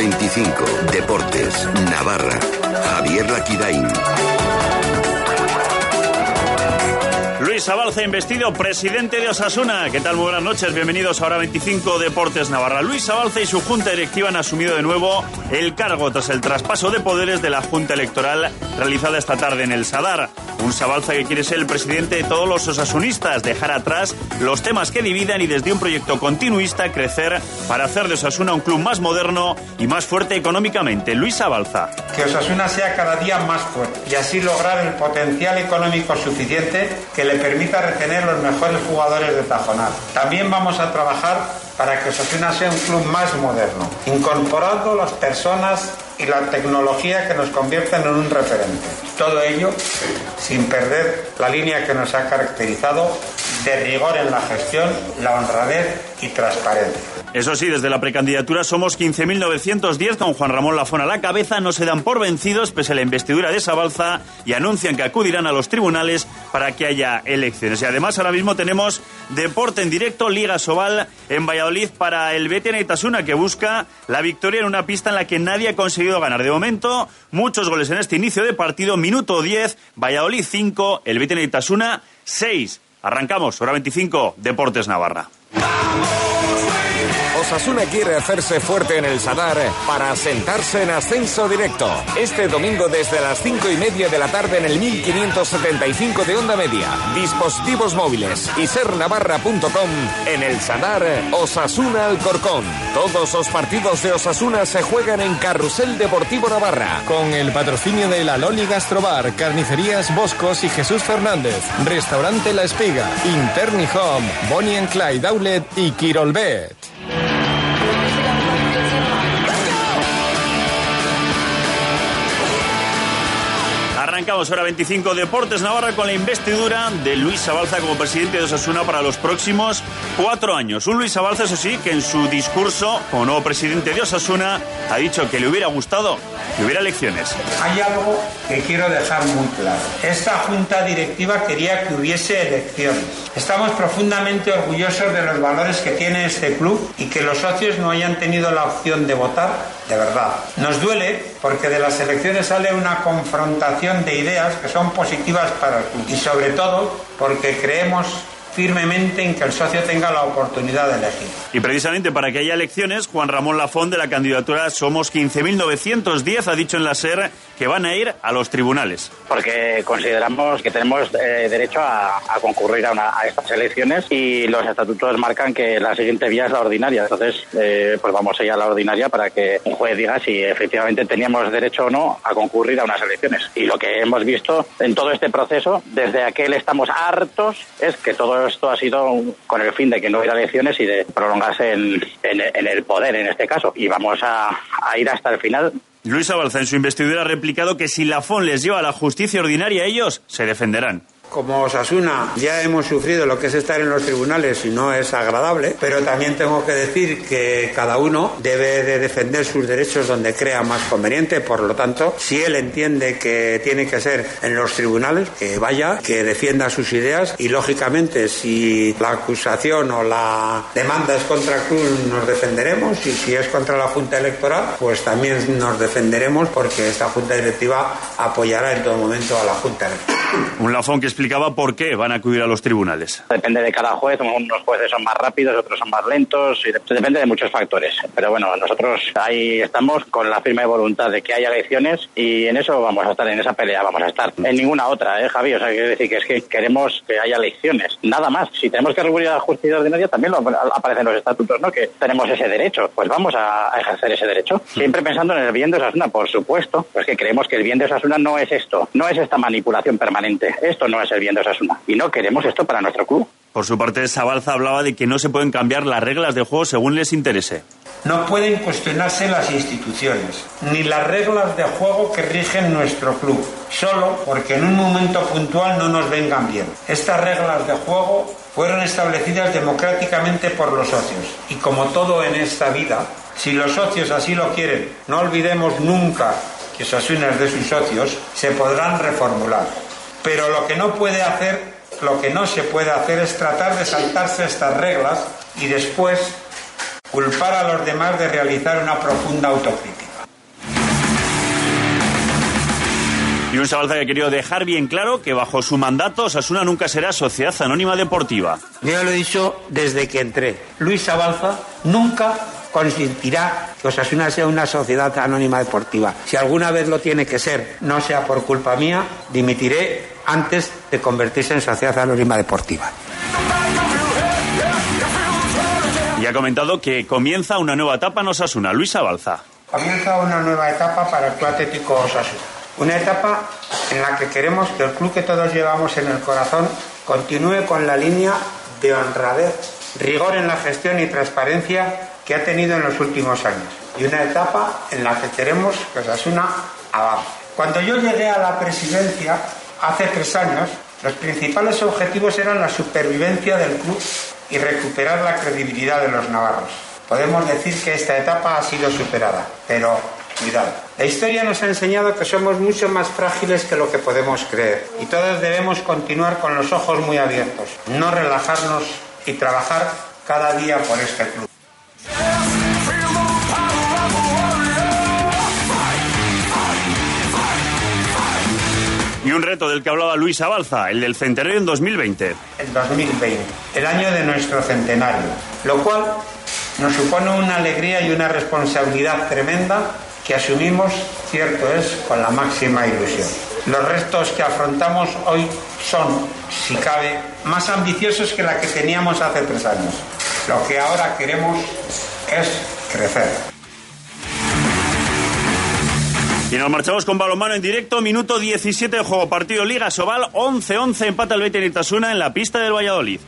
25. Deportes. Navarra. Javier Laquidain. Luis Abalza, investido presidente de Osasuna. ¿Qué tal? Muy buenas noches. Bienvenidos a Hora 25 Deportes Navarra. Luis Abalza y su junta directiva han asumido de nuevo el cargo tras el traspaso de poderes de la Junta Electoral realizada esta tarde en el Sadar. Un Sabalza que quiere ser el presidente de todos los osasunistas, dejar atrás los temas que dividan y desde un proyecto continuista crecer para hacer de Osasuna un club más moderno y más fuerte económicamente. Luis Abalza. Que Osasuna sea cada día más fuerte y así lograr el potencial económico suficiente que le permita retener los mejores jugadores de Tajonar. También vamos a trabajar para que Osasuna sea un club más moderno, incorporando las personas y la tecnología que nos convierten en un referente. Todo ello sin perder la línea que nos ha caracterizado de rigor en la gestión, la honradez y transparencia. Eso sí, desde la precandidatura somos 15.910 con Juan Ramón Lafón a la cabeza. No se dan por vencidos pese a la investidura de Sabalza y anuncian que acudirán a los tribunales para que haya elecciones. Y además ahora mismo tenemos deporte en directo, Liga Sobal en Valladolid para el Betia Itasuna que busca la victoria en una pista en la que nadie ha conseguido ganar. De momento, muchos goles en este inicio de partido. Minuto 10, Valladolid 5, el Betia Itasuna 6. Arrancamos, hora 25, Deportes Navarra. Osasuna quiere hacerse fuerte en el Sadar para sentarse en ascenso directo. Este domingo desde las cinco y media de la tarde en el 1575 de onda media. Dispositivos móviles y sernavarra.com en el Sadar Osasuna Alcorcón. Todos los partidos de Osasuna se juegan en Carrusel Deportivo Navarra. Con el patrocinio de la Loli Gastrobar, Carnicerías Boscos y Jesús Fernández. Restaurante La Espiga, Interni Home, Bonnie and Clyde Outlet y Quirolbet. Arrancamos hora 25 Deportes Navarra con la investidura de Luis Abalza como presidente de Osasuna para los próximos cuatro años. Un Luis Abalza, eso sí, que en su discurso como nuevo presidente de Osasuna ha dicho que le hubiera gustado que hubiera elecciones. Hay algo que quiero dejar muy claro. Esta junta directiva quería que hubiese elecciones. Estamos profundamente orgullosos de los valores que tiene este club y que los socios no hayan tenido la opción de votar de verdad. Nos duele porque de las elecciones sale una confrontación de ideas que son positivas para el club y sobre todo porque creemos firmemente en que el socio tenga la oportunidad de elegir. Y precisamente para que haya elecciones, Juan Ramón Lafón de la candidatura Somos 15.910 ha dicho en la SER que van a ir a los tribunales. Porque consideramos que tenemos eh, derecho a, a concurrir a, una, a, estas elecciones y los estatutos marcan que la siguiente vía es la ordinaria. Entonces, eh, pues vamos a ir a la ordinaria para que un juez diga si efectivamente teníamos derecho o no a concurrir a unas elecciones. Y lo que hemos visto en todo este proceso, desde aquel estamos hartos, es que todo esto ha sido con el fin de que no hubiera elecciones y de prolongarse en, el poder en este caso. Y vamos a, a ir hasta el final Luis Abalza en su investidura ha replicado que si la FON les lleva a la justicia ordinaria, ellos se defenderán. Como Osasuna ya hemos sufrido lo que es estar en los tribunales y no es agradable, pero también tengo que decir que cada uno debe de defender sus derechos donde crea más conveniente, por lo tanto, si él entiende que tiene que ser en los tribunales, que vaya, que defienda sus ideas y lógicamente si la acusación o la demanda es contra club nos defenderemos y si es contra la Junta Electoral, pues también nos defenderemos porque esta Junta Directiva apoyará en todo momento a la Junta Electoral. Un Lafón que explicaba por qué van a acudir a los tribunales. Depende de cada juez, unos jueces son más rápidos, otros son más lentos, y depende de muchos factores. Pero bueno, nosotros ahí estamos con la firme voluntad de que haya elecciones y en eso vamos a estar, en esa pelea vamos a estar. En ninguna otra, ¿eh, Javi? O sea, quiere decir que es que queremos que haya elecciones, nada más. Si tenemos que recurrir a la justicia ordinaria, también lo aparecen los estatutos, ¿no? Que tenemos ese derecho, pues vamos a, a ejercer ese derecho. Siempre pensando en el bien de Osasuna, por supuesto, pues que creemos que el bien de Osasuna no es esto, no es esta manipulación permanente. Esto no es el bien de Osasuna y no queremos esto para nuestro club. Por su parte, Sabalza hablaba de que no se pueden cambiar las reglas de juego según les interese. No pueden cuestionarse las instituciones, ni las reglas de juego que rigen nuestro club, solo porque en un momento puntual no nos vengan bien. Estas reglas de juego fueron establecidas democráticamente por los socios y como todo en esta vida, si los socios así lo quieren, no olvidemos nunca que Osasuna es de sus socios, se podrán reformular. Pero lo que no puede hacer, lo que no se puede hacer es tratar de saltarse estas reglas y después culpar a los demás de realizar una profunda autocrítica. Y un Sabalza que ha querido dejar bien claro que bajo su mandato Osasuna nunca será sociedad anónima deportiva. Yo ya lo he dicho desde que entré. Luis Sabalza nunca consentirá que Osasuna sea una sociedad anónima deportiva. Si alguna vez lo tiene que ser, no sea por culpa mía, dimitiré antes de convertirse en sociedad anónima deportiva. Y ha comentado que comienza una nueva etapa en Osasuna. Luis Sabalza. Comienza una nueva etapa para el Club Atlético Osasuna. Una etapa en la que queremos que el club que todos llevamos en el corazón continúe con la línea de honradez, rigor en la gestión y transparencia que ha tenido en los últimos años. Y una etapa en la que queremos que Osasuna avance. Cuando yo llegué a la presidencia, hace tres años, los principales objetivos eran la supervivencia del club y recuperar la credibilidad de los navarros. Podemos decir que esta etapa ha sido superada, pero cuidado. La historia nos ha enseñado que somos mucho más frágiles que lo que podemos creer y todos debemos continuar con los ojos muy abiertos, no relajarnos y trabajar cada día por este club. Y un reto del que hablaba Luis Abalza, el del centenario en 2020. El 2020, el año de nuestro centenario, lo cual nos supone una alegría y una responsabilidad tremenda que asumimos, cierto es, con la máxima ilusión. Los retos que afrontamos hoy son, si cabe, más ambiciosos que la que teníamos hace tres años. Lo que ahora queremos es crecer. Y nos marchamos con balonmano en directo, minuto 17 de juego, partido Liga Sobal, 11-11, empata el Betis Itasuna en la pista del Valladolid.